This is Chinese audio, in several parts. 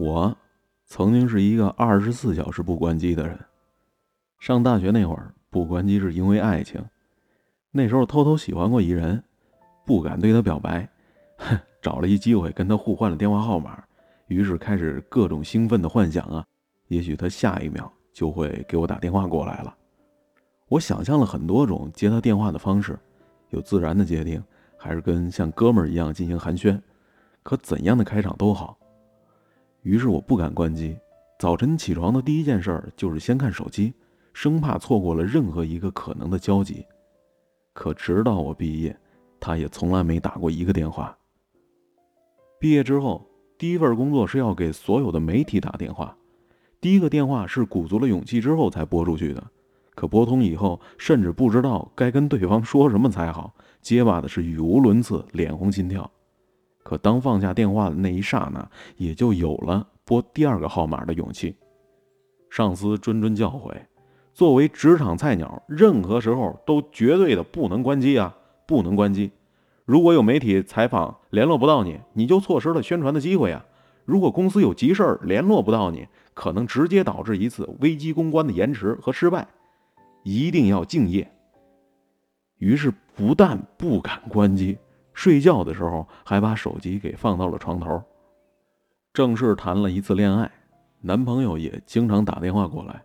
我曾经是一个二十四小时不关机的人。上大学那会儿不关机是因为爱情，那时候偷偷喜欢过一人，不敢对他表白，哼，找了一机会跟他互换了电话号码，于是开始各种兴奋的幻想啊，也许他下一秒就会给我打电话过来了。我想象了很多种接他电话的方式，有自然的接听，还是跟像哥们儿一样进行寒暄，可怎样的开场都好。于是我不敢关机，早晨起床的第一件事儿就是先看手机，生怕错过了任何一个可能的交集。可直到我毕业，他也从来没打过一个电话。毕业之后，第一份工作是要给所有的媒体打电话，第一个电话是鼓足了勇气之后才拨出去的。可拨通以后，甚至不知道该跟对方说什么才好，结巴的是语无伦次，脸红心跳。可当放下电话的那一刹那，也就有了拨第二个号码的勇气。上司谆谆教诲：作为职场菜鸟，任何时候都绝对的不能关机啊，不能关机。如果有媒体采访联络不到你，你就错失了宣传的机会啊。如果公司有急事儿联络不到你，可能直接导致一次危机公关的延迟和失败。一定要敬业。于是不但不敢关机。睡觉的时候还把手机给放到了床头。正式谈了一次恋爱，男朋友也经常打电话过来。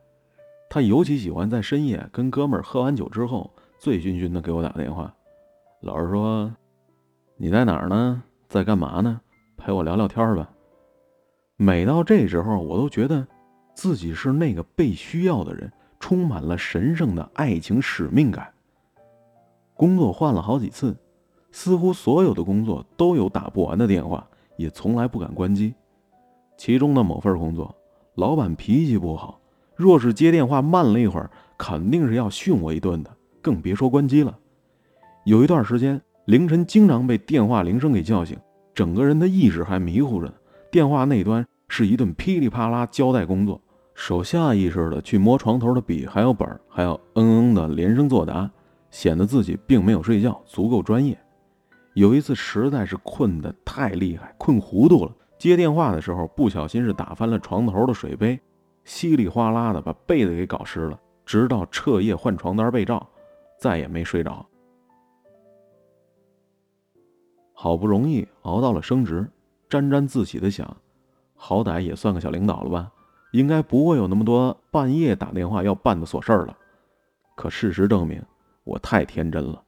他尤其喜欢在深夜跟哥们儿喝完酒之后，醉醺醺的给我打电话，老是说：“你在哪儿呢？在干嘛呢？陪我聊聊天吧。”每到这时候，我都觉得自己是那个被需要的人，充满了神圣的爱情使命感。工作换了好几次。似乎所有的工作都有打不完的电话，也从来不敢关机。其中的某份工作，老板脾气不好，若是接电话慢了一会儿，肯定是要训我一顿的，更别说关机了。有一段时间，凌晨经常被电话铃声给叫醒，整个人的意识还迷糊着。电话那端是一顿噼里啪啦交代工作，手下意识的去摸床头的笔还有本，还要嗯嗯的连声作答，显得自己并没有睡觉，足够专业。有一次实在是困得太厉害，困糊涂了。接电话的时候不小心是打翻了床头的水杯，稀里哗啦的把被子给搞湿了。直到彻夜换床单被罩，再也没睡着。好不容易熬到了升职，沾沾自喜的想，好歹也算个小领导了吧，应该不会有那么多半夜打电话要办的琐事儿了。可事实证明，我太天真了。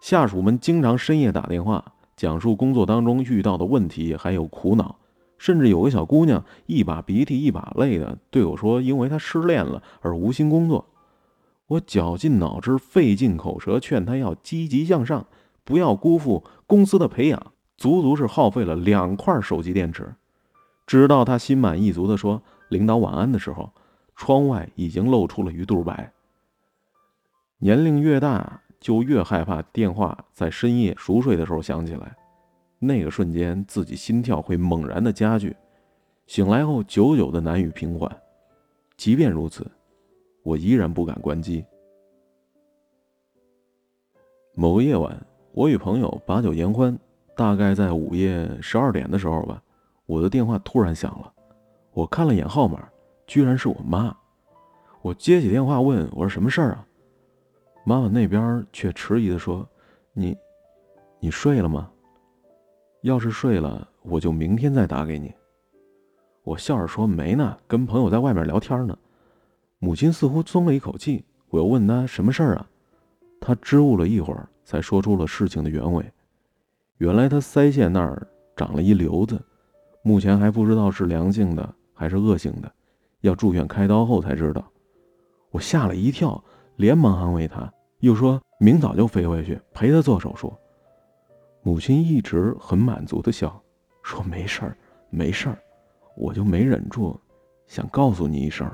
下属们经常深夜打电话，讲述工作当中遇到的问题，还有苦恼，甚至有个小姑娘一把鼻涕一把泪的对我说：“因为她失恋了而无心工作。”我绞尽脑汁、费尽口舌劝她要积极向上，不要辜负公司的培养，足足是耗费了两块手机电池。直到她心满意足地说“领导晚安”的时候，窗外已经露出了鱼肚白。年龄越大。就越害怕电话在深夜熟睡的时候响起来，那个瞬间自己心跳会猛然的加剧，醒来后久久的难以平缓。即便如此，我依然不敢关机。某个夜晚，我与朋友把酒言欢，大概在午夜十二点的时候吧，我的电话突然响了。我看了眼号码，居然是我妈。我接起电话问我说：“什么事儿啊？”妈妈那边却迟疑的说：“你，你睡了吗？要是睡了，我就明天再打给你。”我笑着说：“没呢，跟朋友在外面聊天呢。”母亲似乎松了一口气。我又问她什么事儿啊？她支吾了一会儿，才说出了事情的原委。原来她腮腺那儿长了一瘤子，目前还不知道是良性的还是恶性的，要住院开刀后才知道。我吓了一跳，连忙安慰她。又说明早就飞回去陪他做手术。母亲一直很满足的笑，说：“没事儿，没事儿，我就没忍住，想告诉你一声。”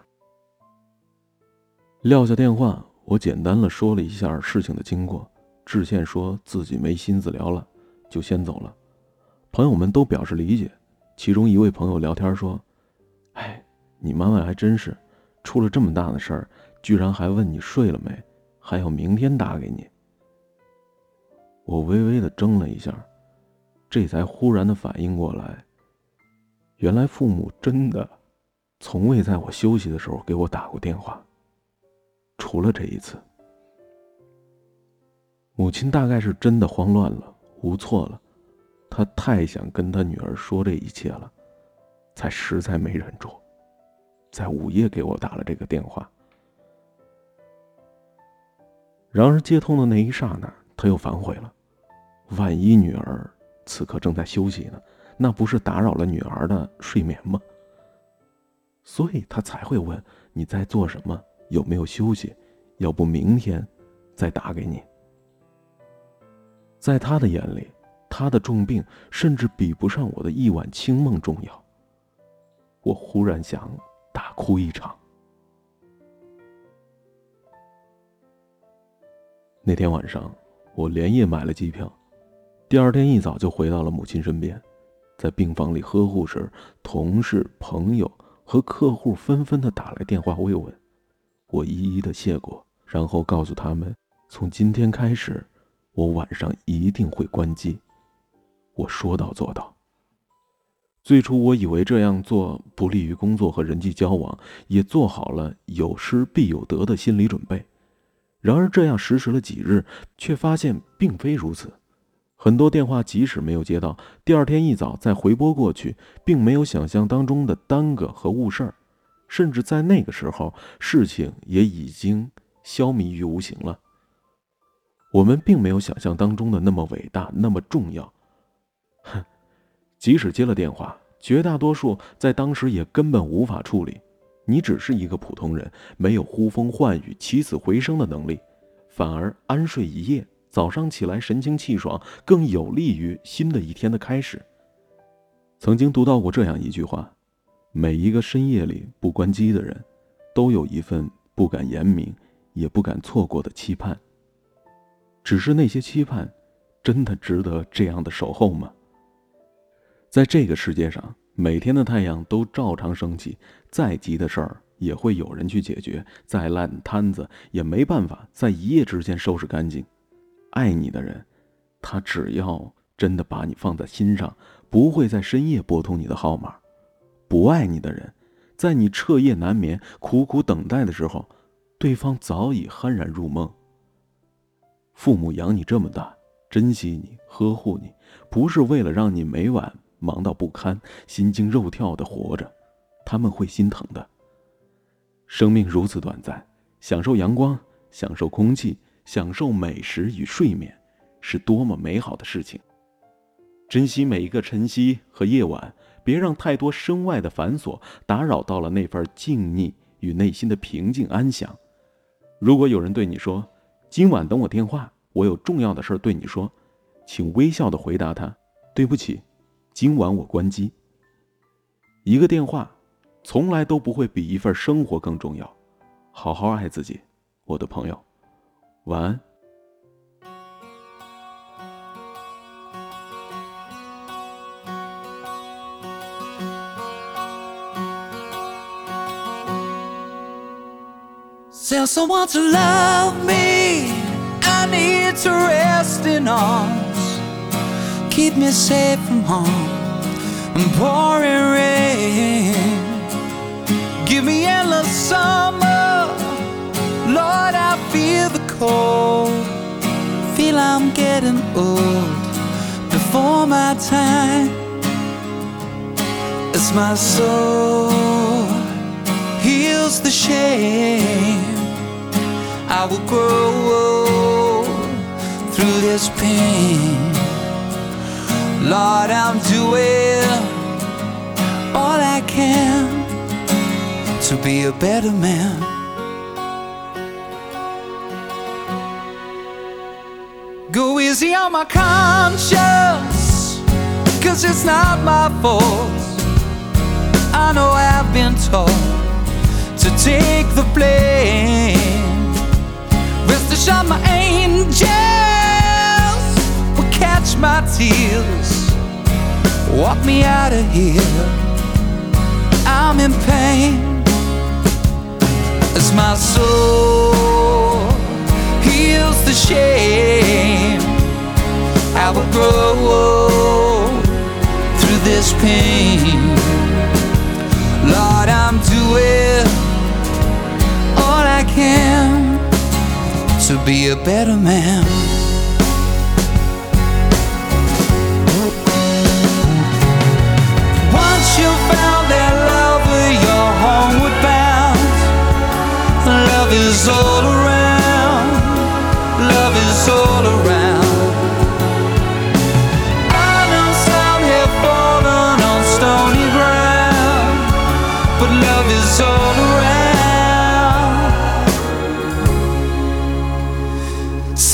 撂下电话，我简单的说了一下事情的经过，致歉说自己没心思聊了，就先走了。朋友们都表示理解，其中一位朋友聊天说：“哎，你妈妈还真是，出了这么大的事儿，居然还问你睡了没。”还要明天打给你。我微微的怔了一下，这才忽然的反应过来，原来父母真的从未在我休息的时候给我打过电话，除了这一次。母亲大概是真的慌乱了，无措了，她太想跟她女儿说这一切了，才实在没忍住，在午夜给我打了这个电话。然而接通的那一刹那，他又反悔了，万一女儿此刻正在休息呢？那不是打扰了女儿的睡眠吗？所以他才会问你在做什么，有没有休息？要不明天再打给你。在他的眼里，他的重病甚至比不上我的一晚清梦重要。我忽然想大哭一场。那天晚上，我连夜买了机票，第二天一早就回到了母亲身边。在病房里呵护时，同事、朋友和客户纷纷的打来电话慰问，我一一的谢过，然后告诉他们，从今天开始，我晚上一定会关机。我说到做到。最初我以为这样做不利于工作和人际交往，也做好了有失必有得的心理准备。然而这样实施了几日，却发现并非如此。很多电话即使没有接到，第二天一早再回拨过去，并没有想象当中的耽搁和误事儿，甚至在那个时候，事情也已经消弭于无形了。我们并没有想象当中的那么伟大，那么重要。哼，即使接了电话，绝大多数在当时也根本无法处理。你只是一个普通人，没有呼风唤雨、起死回生的能力，反而安睡一夜。早上起来神清气爽，更有利于新的一天的开始。曾经读到过这样一句话：每一个深夜里不关机的人，都有一份不敢言明，也不敢错过的期盼。只是那些期盼，真的值得这样的守候吗？在这个世界上，每天的太阳都照常升起，再急的事儿也会有人去解决，再烂摊子也没办法在一夜之间收拾干净。爱你的人，他只要真的把你放在心上，不会在深夜拨通你的号码；不爱你的人，在你彻夜难眠、苦苦等待的时候，对方早已酣然入梦。父母养你这么大，珍惜你、呵护你，不是为了让你每晚忙到不堪、心惊肉跳的活着，他们会心疼的。生命如此短暂，享受阳光，享受空气。享受美食与睡眠，是多么美好的事情！珍惜每一个晨曦和夜晚，别让太多身外的繁琐打扰到了那份静谧与内心的平静安详。如果有人对你说：“今晚等我电话，我有重要的事对你说。”请微笑的回答他：“对不起，今晚我关机。”一个电话，从来都不会比一份生活更重要。好好爱自己，我的朋友。晚安。Give me endless summer. Lord, I feel the cold. Feel I'm getting old before my time. As my soul heals the shame, I will grow through this pain. Lord, I'm doing all I can to be a better man. Go easy on my conscience, cause it's not my fault. I know I've been told to take the blame. Rest assured, my angels will catch my tears, walk me out of here. I'm in pain as my soul heals the shame. I will grow through this pain. Lord, I'm doing all I can to be a better man.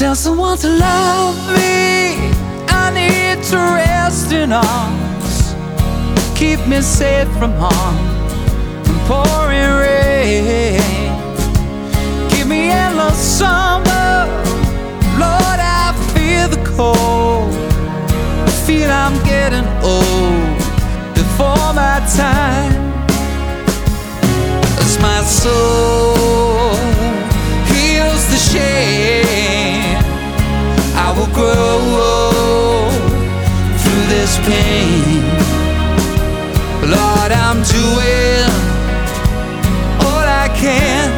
Tell someone to love me. I need to rest in arms. Keep me safe from harm and pouring rain. Give me endless summer. Feel I'm getting old before my time. As my soul heals the shame, I will grow old through this pain. Lord, I'm doing all I can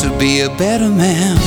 to be a better man.